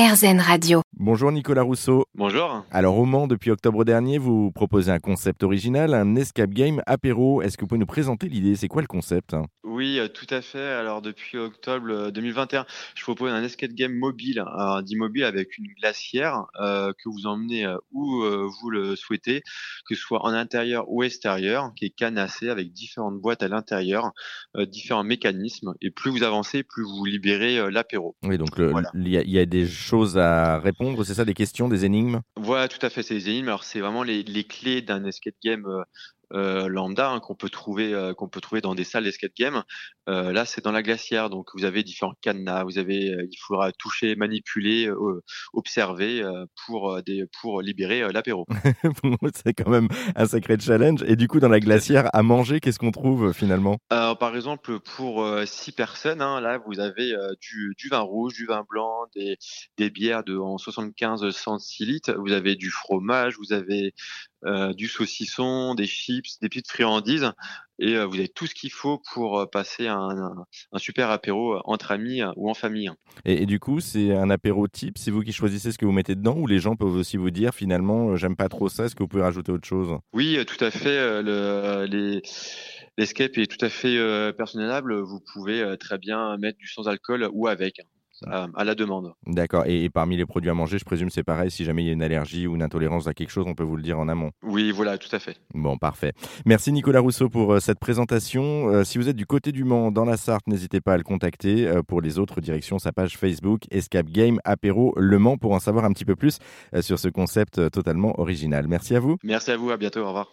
RZN Radio. Bonjour Nicolas Rousseau. Bonjour. Alors au Mans, depuis octobre dernier, vous proposez un concept original, un escape game apéro. Est-ce que vous pouvez nous présenter l'idée? C'est quoi le concept? Oui, euh, tout à fait. Alors depuis octobre 2021, je propose un escape game mobile, un mobile avec une glacière euh, que vous emmenez euh, où euh, vous le souhaitez, que ce soit en intérieur ou extérieur, qui est canassé avec différentes boîtes à l'intérieur, euh, différents mécanismes. Et plus vous avancez, plus vous libérez euh, l'apéro. Oui, donc le- Voilà. il y, a- il y a des choses à répondre, c'est ça, des questions, des énigmes? Voilà, tout à fait, c'est les énigmes. Alors c'est vraiment les, les clés d'un escape game euh, lambda hein, qu'on peut trouver euh, qu'on peut trouver dans des salles d'escape game. Euh, là, c'est dans la glacière, donc vous avez différents cadenas, vous avez, euh, il faudra toucher, manipuler, observer pour des pour libérer l'apéro. C'est quand même un sacré challenge. Et du coup, dans la glacière, à manger, qu'est-ce qu'on trouve finalement? Alors, par exemple, pour six personnes, hein, là, vous avez du, du vin rouge, du vin blanc, des, des bières de en 75 centilitres. Vous avez du fromage, vous avez euh, du saucisson, des chips, des petites friandises, et euh, vous avez tout ce qu'il faut pour euh, passer un, un, un super apéro entre amis euh, ou en famille. et, et du coup, c'est un apéro type. C'est vous qui choisissez ce que vous mettez dedans ou les gens peuvent aussi vous dire finalement, j'aime pas trop ça, est-ce que vous pouvez rajouter autre chose? Oui, tout à fait. Le, les, l'escape est tout à fait personnalisable. Vous pouvez très bien mettre du sans alcool ou avec, à, à la demande. D'accord. Et, et parmi les produits à manger, je présume c'est pareil. Si jamais il y a une allergie ou une intolérance à quelque chose, on peut vous le dire en amont. Oui, voilà, tout à fait. Bon, parfait. Merci Nicolas Rousseau pour euh, cette présentation. Euh, si vous êtes du côté du Mans, dans la Sarthe, n'hésitez pas à le contacter. Euh, pour les autres directions, sa page Facebook, Escape Game Apéro Le Mans, pour en savoir un petit peu plus euh, sur ce concept euh, totalement original. Merci à vous. Merci à vous, à bientôt, au revoir.